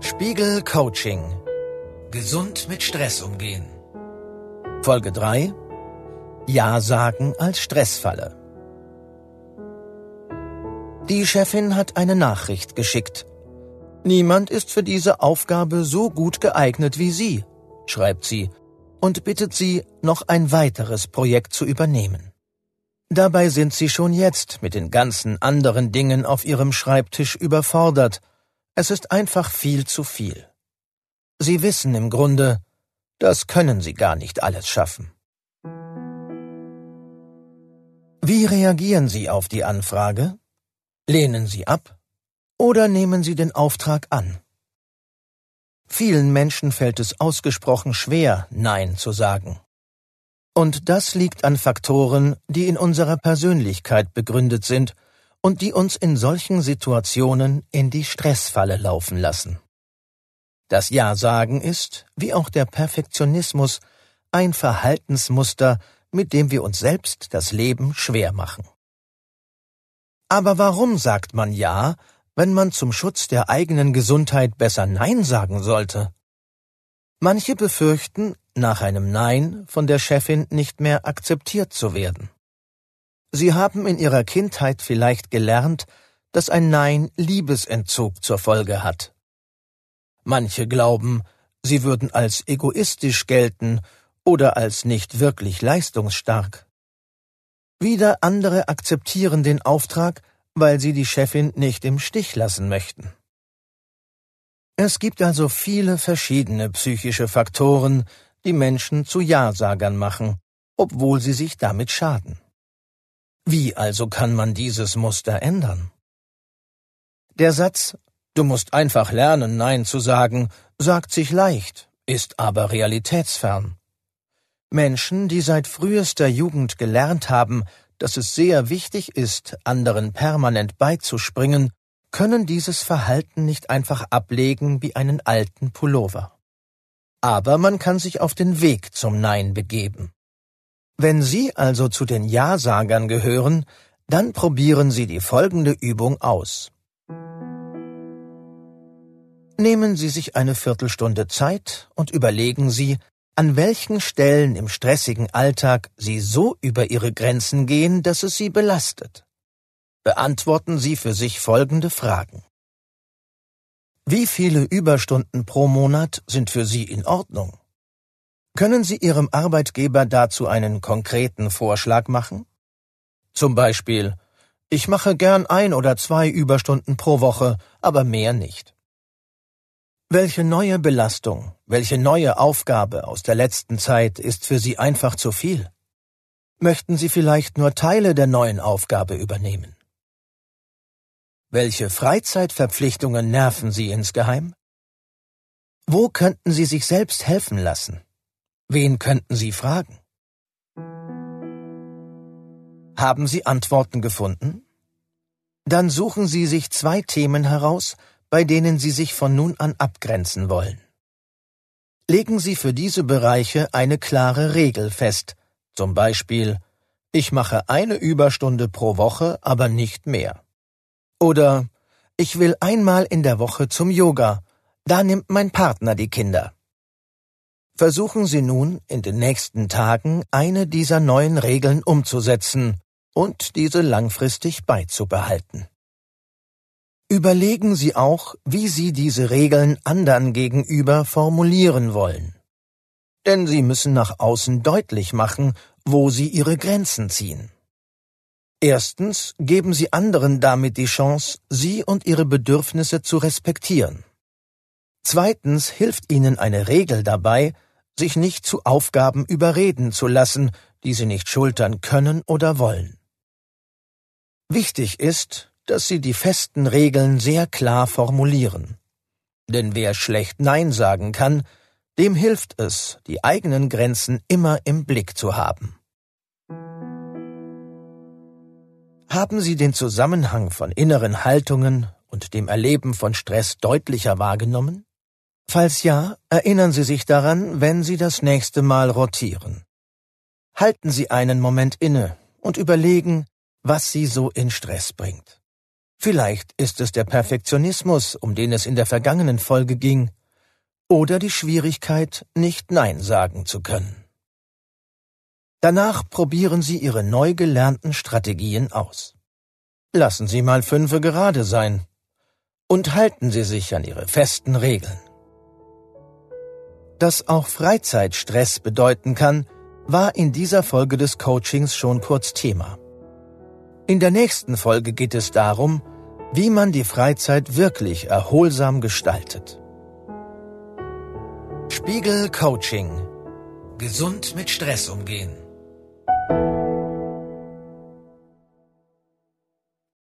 Spiegel Coaching. Gesund mit Stress umgehen. Folge 3. Ja sagen als Stressfalle. Die Chefin hat eine Nachricht geschickt. Niemand ist für diese Aufgabe so gut geeignet wie Sie, schreibt sie und bittet sie, noch ein weiteres Projekt zu übernehmen. Dabei sind sie schon jetzt mit den ganzen anderen Dingen auf ihrem Schreibtisch überfordert. Es ist einfach viel zu viel. Sie wissen im Grunde, das können sie gar nicht alles schaffen. Wie reagieren Sie auf die Anfrage? Lehnen Sie ab oder nehmen Sie den Auftrag an? Vielen Menschen fällt es ausgesprochen schwer, Nein zu sagen. Und das liegt an Faktoren, die in unserer Persönlichkeit begründet sind und die uns in solchen Situationen in die Stressfalle laufen lassen. Das Ja-Sagen ist, wie auch der Perfektionismus, ein Verhaltensmuster, mit dem wir uns selbst das Leben schwer machen. Aber warum sagt man Ja, wenn man zum Schutz der eigenen Gesundheit besser Nein sagen sollte? Manche befürchten, nach einem Nein von der Chefin nicht mehr akzeptiert zu werden. Sie haben in ihrer Kindheit vielleicht gelernt, dass ein Nein Liebesentzug zur Folge hat. Manche glauben, sie würden als egoistisch gelten oder als nicht wirklich leistungsstark. Wieder andere akzeptieren den Auftrag, weil sie die Chefin nicht im Stich lassen möchten. Es gibt also viele verschiedene psychische Faktoren, die Menschen zu Ja-Sagern machen, obwohl sie sich damit schaden. Wie also kann man dieses Muster ändern? Der Satz Du musst einfach lernen, Nein zu sagen, sagt sich leicht, ist aber realitätsfern. Menschen, die seit frühester Jugend gelernt haben, dass es sehr wichtig ist, anderen permanent beizuspringen, können dieses Verhalten nicht einfach ablegen wie einen alten Pullover. Aber man kann sich auf den Weg zum Nein begeben. Wenn Sie also zu den Ja-Sagern gehören, dann probieren Sie die folgende Übung aus. Nehmen Sie sich eine Viertelstunde Zeit und überlegen Sie, an welchen Stellen im stressigen Alltag Sie so über Ihre Grenzen gehen, dass es Sie belastet. Beantworten Sie für sich folgende Fragen. Wie viele Überstunden pro Monat sind für Sie in Ordnung? Können Sie Ihrem Arbeitgeber dazu einen konkreten Vorschlag machen? Zum Beispiel, ich mache gern ein oder zwei Überstunden pro Woche, aber mehr nicht. Welche neue Belastung, welche neue Aufgabe aus der letzten Zeit ist für Sie einfach zu viel? Möchten Sie vielleicht nur Teile der neuen Aufgabe übernehmen? Welche Freizeitverpflichtungen nerven Sie insgeheim? Wo könnten Sie sich selbst helfen lassen? Wen könnten Sie fragen? Haben Sie Antworten gefunden? Dann suchen Sie sich zwei Themen heraus, bei denen Sie sich von nun an abgrenzen wollen. Legen Sie für diese Bereiche eine klare Regel fest, zum Beispiel ich mache eine Überstunde pro Woche, aber nicht mehr. Oder ich will einmal in der Woche zum Yoga, da nimmt mein Partner die Kinder. Versuchen Sie nun in den nächsten Tagen eine dieser neuen Regeln umzusetzen und diese langfristig beizubehalten. Überlegen Sie auch, wie Sie diese Regeln anderen gegenüber formulieren wollen. Denn Sie müssen nach außen deutlich machen, wo Sie Ihre Grenzen ziehen. Erstens geben Sie anderen damit die Chance, Sie und Ihre Bedürfnisse zu respektieren. Zweitens hilft Ihnen eine Regel dabei, sich nicht zu Aufgaben überreden zu lassen, die Sie nicht schultern können oder wollen. Wichtig ist, dass Sie die festen Regeln sehr klar formulieren. Denn wer schlecht Nein sagen kann, dem hilft es, die eigenen Grenzen immer im Blick zu haben. Haben Sie den Zusammenhang von inneren Haltungen und dem Erleben von Stress deutlicher wahrgenommen? Falls ja, erinnern Sie sich daran, wenn Sie das nächste Mal rotieren. Halten Sie einen Moment inne und überlegen, was Sie so in Stress bringt. Vielleicht ist es der Perfektionismus, um den es in der vergangenen Folge ging, oder die Schwierigkeit, nicht Nein sagen zu können. Danach probieren Sie Ihre neu gelernten Strategien aus. Lassen Sie mal fünfe gerade sein und halten Sie sich an Ihre festen Regeln. Dass auch Freizeit Stress bedeuten kann, war in dieser Folge des Coachings schon kurz Thema. In der nächsten Folge geht es darum, wie man die Freizeit wirklich erholsam gestaltet. Spiegel Coaching. Gesund mit Stress umgehen.